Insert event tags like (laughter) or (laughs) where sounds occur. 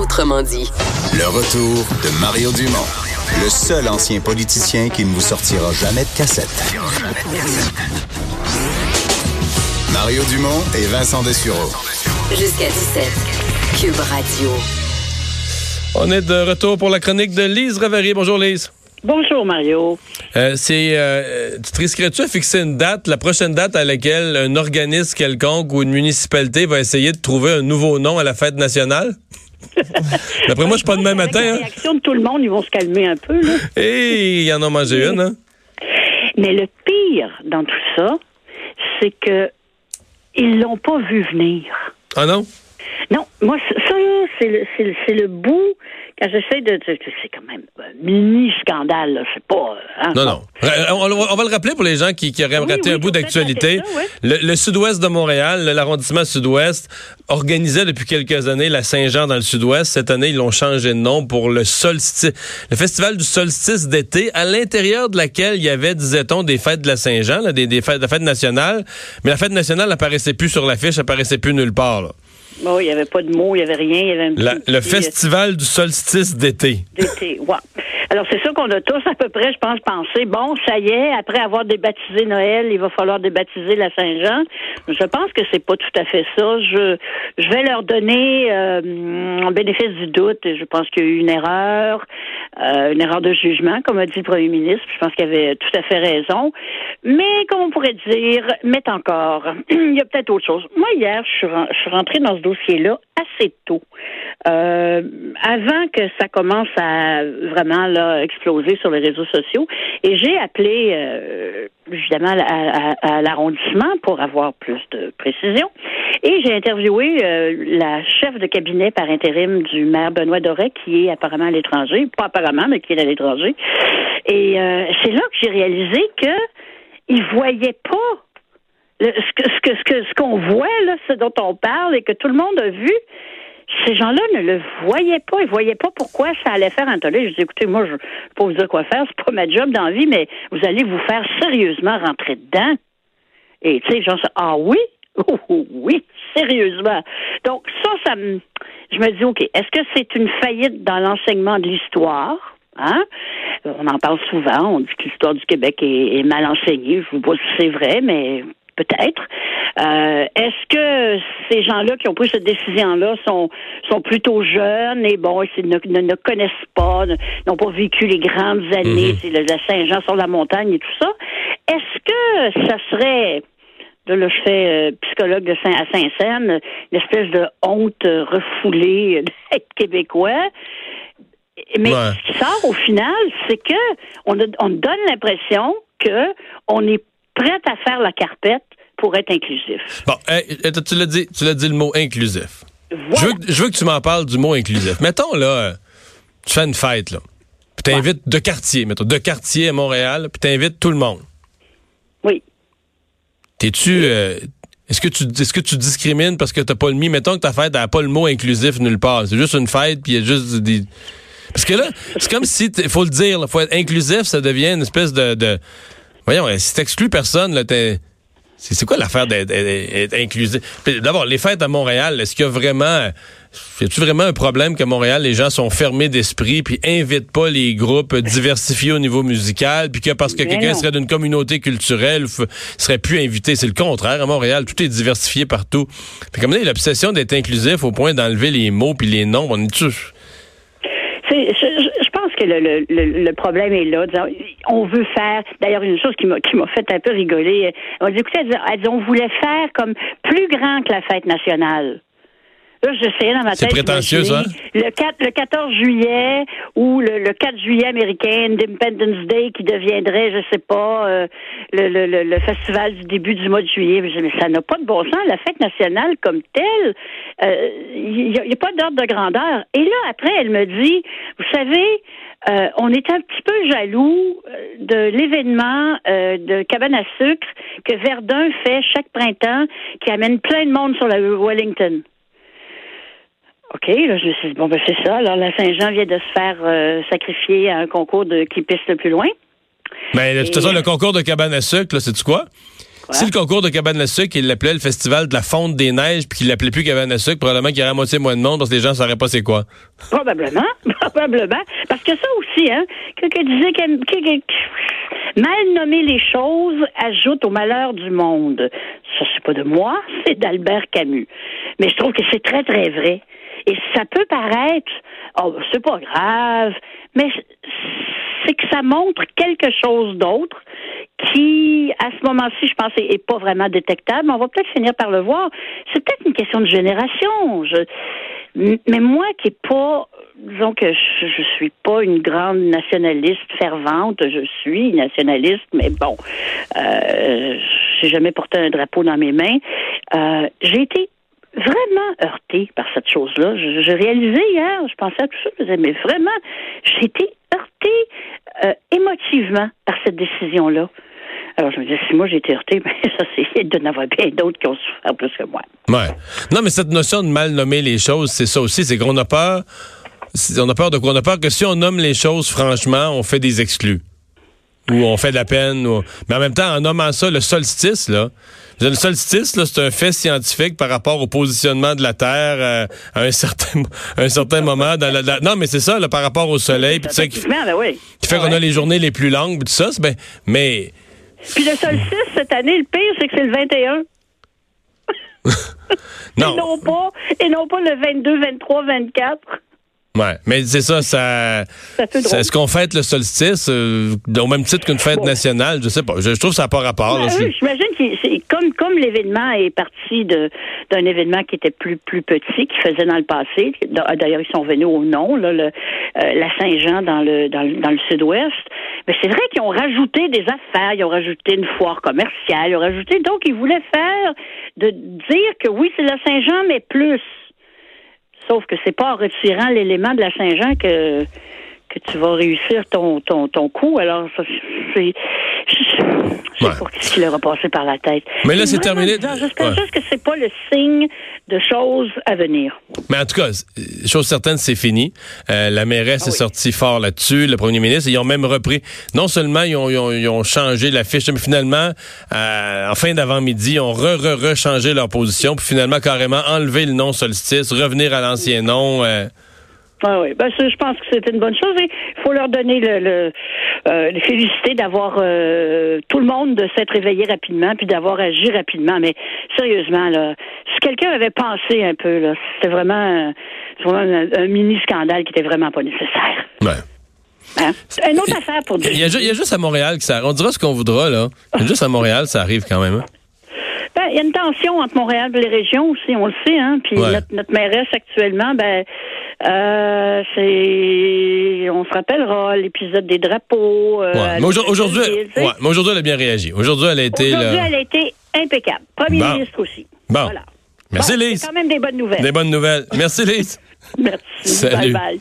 Autrement dit. Le retour de Mario Dumont, le seul ancien politicien qui ne vous sortira jamais de cassette. Mario Dumont et Vincent Dessureau. Jusqu'à 17. Cube Radio. On est de retour pour la chronique de Lise Ravary. Bonjour Lise. Bonjour Mario. Euh, c'est, euh, tu te risquerais-tu à fixer une date, la prochaine date à laquelle un organisme quelconque ou une municipalité va essayer de trouver un nouveau nom à la fête nationale? (laughs) D'après moi, je suis pas demain matin. La Hein? réaction de tout le monde, ils vont se calmer un peu. Là. (laughs) Et il y en a mangé une, hein? Mais le pire dans tout ça, c'est que ils l'ont pas vu venir. Ah non? Non, moi, ça, c'est le, le, le bout, j'essaie de... C'est quand même un mini-scandale, là, c'est pas... euh, hein, Non, non. Euh, On, on va le rappeler pour les gens qui, qui auraient Oui, raté oui, un bout d'actualité. le, le sud-ouest de Montréal, l'arrondissement sud-ouest, organisait depuis quelques années la Saint-Jean dans le sud-ouest. Cette année, ils l'ont changé de nom pour le solstice, le festival du solstice d'été, à l'intérieur de laquelle il y avait, disait-on, des fêtes de la Saint-Jean, des, des fêtes, la fête nationale. Mais la fête nationale n'apparaissait plus sur l'affiche, apparaissait plus nulle part. là. Bon, il n'y avait pas de mots, il n'y avait rien. Il y avait un La- le petit- festival du solstice d'été. d'été. Ouais. Alors, c'est ça qu'on a tous à peu près, je pense, pensé. Bon, ça y est, après avoir débaptisé Noël, il va falloir débaptiser la Saint-Jean. Je pense que c'est pas tout à fait ça. Je, je vais leur donner euh, un bénéfice du doute. Je pense qu'il y a eu une erreur, euh, une erreur de jugement, comme a dit le premier ministre. Je pense qu'il avait tout à fait raison. Mais, comme on pourrait dire, mais encore, (clears throat) il y a peut-être autre chose. Moi, hier, je suis rentrée dans ce dossier-là assez tôt. Euh, avant que ça commence à vraiment là, exploser sur les réseaux sociaux. Et j'ai appelé euh, évidemment à, l'arrondissement pour avoir plus de précision. Et j'ai interviewé euh, la chef de cabinet par intérim du maire Benoît Doré, qui est apparemment à l'étranger. Pas apparemment, mais qui est à l'étranger. Et c'est là que j'ai réalisé que il voyait pas le- ce ce que ce que ce qu'on voit là, ce dont on parle et que tout le monde a vu, ces gens-là ne le voyaient pas. Ils voyaient pas pourquoi ça allait faire un tollé. Je dis, écoutez, moi, je ne peux pas vous dire quoi faire, c'est pas ma job dans la vie, mais vous allez vous faire sérieusement rentrer dedans. Et tu sais, genre, ah oui? (laughs) Oh, oui, sérieusement. Donc, ça, ça me. Je me dis, OK, est-ce que c'est une faillite dans l'enseignement de l'histoire? Hein? On en parle souvent, on dit que l'histoire du Québec est, est mal enseignée. Je ne sais pas si c'est vrai, mais peut-être. Euh, Est-ce que ces gens-là qui ont pris cette décision-là sont, sont plutôt jeunes et bon, ils ne, ne, ne connaissent pas, n'ont pas vécu les grandes années, c'est le, le Saint-Jean sur la montagne et tout ça? Est-ce que ça serait Là, là, je fais euh, psychologue de Saint à Saint-Saëns, une espèce de honte refoulée d'être québécois? Mais Ouais. ce qui sort au final, c'est que on, a- on donne l'impression que on est prêt à faire la carpette pour être inclusif. Bon, hey, tu l'as dit, tu l'as dit le mot inclusif. Je, veux, que- je veux que tu m'en parles du mot inclusif. Mettons, là, tu fais une fête, là. Puis t'invites de quartier, mettons, de quartier à Montréal, puis t'invites tout le monde. Oui. T'es-tu. euh, est-ce que tu est-ce que tu discrimines parce que t'as pas le mis? Mettons que ta fête n'a pas le mot inclusif nulle part. C'est juste une fête, puis il y a juste des. Parce que là, c'est comme si, il faut le dire, il faut être inclusif, ça devient une espèce de. de- voyons, si t'exclus personne, là, t'es. C'est quoi l'affaire d'être inclusif? Puis D'abord, les fêtes à Montréal, est-ce qu'il y a vraiment. Y a-tu vraiment un problème qu'à Montréal, les gens sont fermés d'esprit puis invitent pas les groupes diversifiés au niveau musical puis que parce que quelqu'un serait d'une communauté culturelle serait plus invité? C'est le contraire. À Montréal, tout est diversifié partout. Fait comme là, l'obsession d'être inclusif au point d'enlever les mots puis les noms, on est tous. Je, je- que le, le, le, le problème est là. Disons, On veut faire. D'ailleurs, une chose qui m'a qui m'a fait un peu rigoler. On dit, écoutez, elle dit, on voulait faire comme plus grand que la fête nationale. Là, j'essayais dans ma C'est tête. prétentieux, d'imaginer ça? Le, 4, le 14 juillet ou le, le 4 juillet américain, Independence Day, qui deviendrait, je sais pas, euh, le, le, le, le festival du début du mois de juillet. Mais ça n'a pas de bon sens. La fête nationale comme telle, euh, il n'y a, pas d'ordre de grandeur. Et là, après, elle me dit, vous savez, euh, on est un petit peu jaloux euh, de l'événement euh, de cabane à sucre que Verdun fait chaque printemps, qui amène plein de monde sur la rue Wellington. OK, là, je me suis dit, bon, ben, c'est ça. Alors, la Saint-Jean vient de se faire euh, sacrifier à un concours de qui pisse le plus loin. Mais de toute façon, le concours de cabane à sucre, là, c'est-tu quoi? Si le concours de cabane à sucre, il l'appelait le festival de la fonte des neiges, puis qu'il l'appelait plus cabane à sucre, probablement qu'il y aurait à moitié moins de monde parce que les gens ne sauraient pas c'est quoi. Probablement, (laughs) probablement. Parce que ça aussi, hein, quelqu'un disait que, que- que- mal nommer les choses ajoute au malheur du monde. Ça, c'est pas de moi, (laughs) c'est d'Albert Camus. Mais je trouve que c'est très, très vrai. Et ça peut paraître, oh, c'est pas grave, mais c'est que ça montre quelque chose d'autre qui, à ce moment-ci, je pense, est, pas vraiment détectable. On va peut-être finir par le voir. C'est peut-être une question de génération. Mais moi qui est pas, disons que je, je suis pas une grande nationaliste fervente, je suis nationaliste, mais bon, euh, j'ai jamais porté un drapeau dans mes mains. Euh, j'ai été vraiment heurtée par cette chose-là. Je- réalisé hier, je pensais à tout ça, je disais, mais vraiment, j'ai été heurtée euh, émotivement par cette décision-là. Alors je me disais, si moi j'ai été heurtée, (laughs) ben, ça c'est il doit y en avoir bien d'autres qui ont souffert plus que moi. Ouais. Non, mais cette notion de mal nommer les choses, c'est ça aussi, c'est qu'on a peur. On a peur de quoi? On a peur que si on nomme les choses franchement, on fait des exclus. Ou on fait de la peine. Mais en même temps, en nommant ça, le solstice, là. Le solstice, là, c'est un fait scientifique par rapport au positionnement de la Terre euh, à un (laughs) certain, un certain moment. Dans la, la- Non, mais c'est ça, là, par rapport au soleil, puis qui, ben oui. qui fait qu'on Ouais. a les journées les plus longues, puis tout ça. Ben, mais Puis le solstice, cette année, le pire, c'est que c'est le 21. (laughs) non. Et non pas, et non pas le 22, 23, 24. Ouais, mais c'est ça, ça. Ça fait drôle. Est-ce qu'on fête le solstice euh, au même titre qu'une fête Bon. nationale? Je sais pas. Je, je trouve que ça n'a pas rapport. J'imagine que comme comme l'événement est parti de d'un événement qui était plus plus petit qui faisait dans le passé. D'ailleurs, ils sont venus au nom là, le, euh, la Saint-Jean dans le dans le, dans le sud-ouest. Mais c'est vrai qu'ils ont rajouté des affaires, ils ont rajouté une foire commerciale, ils ont rajouté donc ils voulaient faire de dire que oui c'est la Saint-Jean mais plus. Sauf que c'est pas en retirant l'élément de la Saint-Jean que que tu vas réussir ton ton ton coup. Alors ça, c'est je sais Ouais. pas ce qui leur a passé par la tête. Mais là, c'est terminé. J'espère Ouais. juste que c'est pas le signe de choses à venir. Mais en tout cas, c- chose certaine, c'est fini. Euh, la mairesse Ah est oui. sortie fort là-dessus, le premier ministre. Ils ont même repris. Non seulement ils ont, ils ont, ils ont changé la fiche, mais finalement, euh, en fin d'avant-midi, ils ont re, re, re changé leur position, puis finalement carrément enlever le nom solstice, revenir à l'ancien nom. euh. Ah oui, ben je pense que c'est une bonne chose. Il faut leur donner le, le euh, les féliciter d'avoir euh, tout le monde de s'être réveillé rapidement puis d'avoir agi rapidement. Mais sérieusement là, si quelqu'un avait pensé un peu là, c'était vraiment, un- vraiment un, un mini scandale qui était vraiment pas nécessaire. Ouais. Hein? Une autre affaire pour dire. Il y, a, ju- il y a juste à Montréal que ça. On dira ce qu'on voudra, là. Il y a juste à Montréal, ça arrive quand même. hein. Ben, il y a une tension entre Montréal et les régions aussi, on le sait, hein. Puis Ouais. notre, notre mairesse actuellement, ben, euh, c'est, on se rappellera l'épisode des drapeaux. euh, Ouais. Mais aujourd- aujourd'hui, ouais, mais aujourd'hui, elle a bien réagi. Aujourd'hui, elle a été. Aujourd'hui, là, elle a été impeccable. Premier Bon. ministre aussi. Bon. Voilà. Merci, Bon, Lise. C'est quand même des bonnes nouvelles. Des bonnes nouvelles. Merci, Lise. (laughs) Merci. Salut. Bye bye.